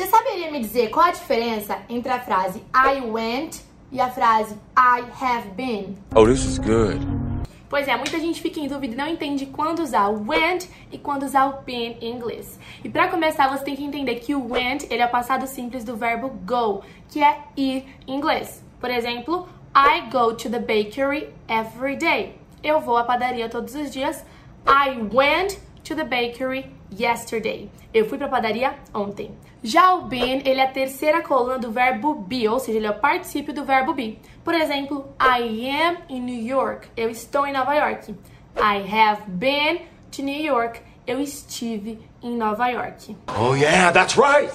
Você saberia me dizer qual a diferença entre a frase I went e a frase I have been? Oh, this is good. Pois é, muita gente fica em dúvida e não entende quando usar o went e quando usar o been em inglês. E para começar, você tem que entender que o went, ele é o passado simples do verbo go, que é ir em inglês. Por exemplo, I go to the bakery every day. Eu vou à padaria todos os dias. I went to the bakery yesterday. Eu fui para a padaria ontem. Já o been, ele é a terceira coluna do verbo be, ou seja, ele é o particípio do verbo be. Por exemplo, I am in New York. Eu estou em Nova York. I have been to New York. Eu estive em Nova York. Oh, yeah, that's right.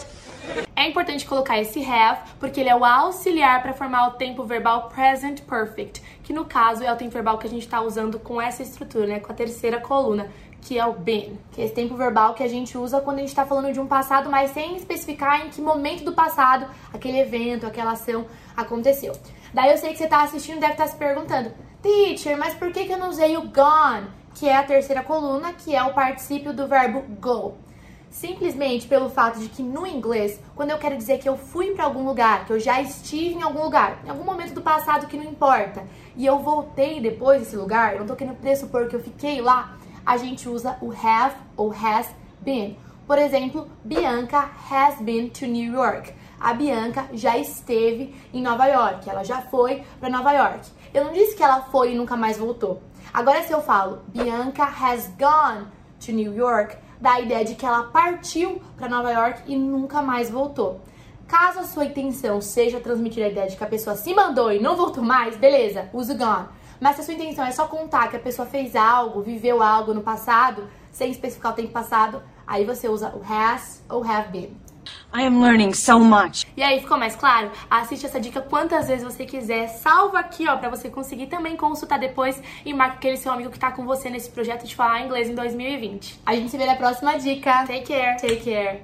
É importante colocar esse have, porque ele é o auxiliar para formar o tempo verbal present perfect, que no caso é o tempo verbal que a gente está usando com essa estrutura, né, com a terceira coluna, que é o been, que é esse tempo verbal que a gente usa quando a gente está falando de um passado, mas sem especificar em que momento do passado aquele evento, aquela ação aconteceu. Daí eu sei que você está assistindo e deve estar tá se perguntando, teacher, mas por que, que eu não usei o gone, que é a terceira coluna, que é o particípio do verbo go? Simplesmente pelo fato de que no inglês, quando eu quero dizer que eu fui para algum lugar, que eu já estive em algum lugar, em algum momento do passado que não importa, e eu voltei depois desse lugar, eu não tô querendo pressupor que eu fiquei lá, a gente usa o have ou has been. Por exemplo, Bianca has been to New York. A Bianca já esteve em Nova York, ela já foi para Nova York. Eu não disse que ela foi e nunca mais voltou. Agora, se eu falo Bianca has gone to New York, dá a ideia de que ela partiu para Nova York e nunca mais voltou. Caso a sua intenção seja transmitir a ideia de que a pessoa se mandou e não voltou mais, beleza, use o gone. Mas se a sua intenção é só contar que a pessoa fez algo, viveu algo no passado, sem especificar o tempo passado, aí você usa o has ou have been. I am learning so much. E aí, ficou mais claro? Assiste essa dica quantas vezes você quiser. Salva aqui, ó, pra você conseguir também consultar depois e marca aquele seu amigo que tá com você nesse projeto de falar inglês em 2020. A gente se vê na próxima dica. Take care. Take care.